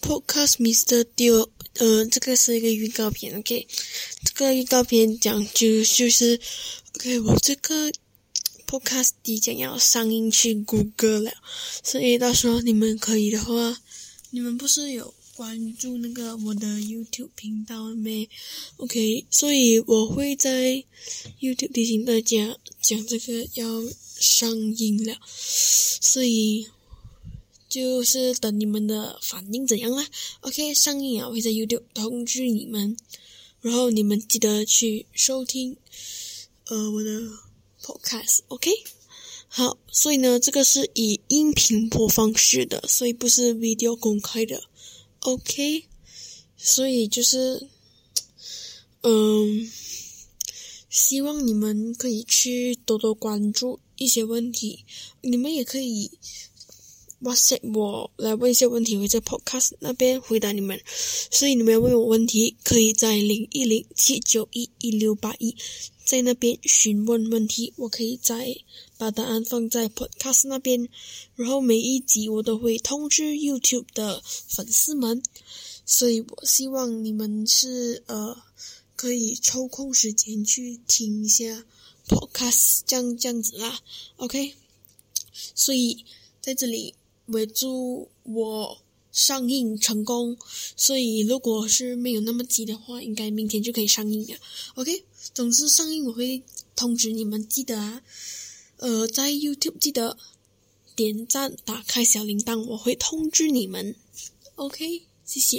Podcast Mister Dio，呃，这个是一个预告片，OK，这个预告片讲就就是，OK，我这个 Podcast 即将要上映去谷歌了，所以到时候你们可以的话，你们不是有关注那个我的 YouTube 频道没？OK，所以我会在 YouTube 提醒大家讲这个要上映了，所以。就是等你们的反应怎样啦。OK，上映啊，我会在 YouTube 通知你们，然后你们记得去收听，呃，我的 Podcast。OK，好，所以呢，这个是以音频播放式的，所以不是 video 公开的。OK，所以就是，嗯，希望你们可以去多多关注一些问题，你们也可以。WhatsApp 我来问一些问题，会在 Podcast 那边回答你们。所以你们要问我问题，可以在零一零七九一一六八一，在那边询问问题。我可以再把答案放在 Podcast 那边，然后每一集我都会通知 YouTube 的粉丝们。所以我希望你们是呃可以抽空时间去听一下 Podcast，这样这样子啦。OK，所以在这里。为祝我上映成功，所以如果是没有那么急的话，应该明天就可以上映了。OK，总之上映我会通知你们，记得啊，呃，在 YouTube 记得点赞、打开小铃铛，我会通知你们。OK，谢谢。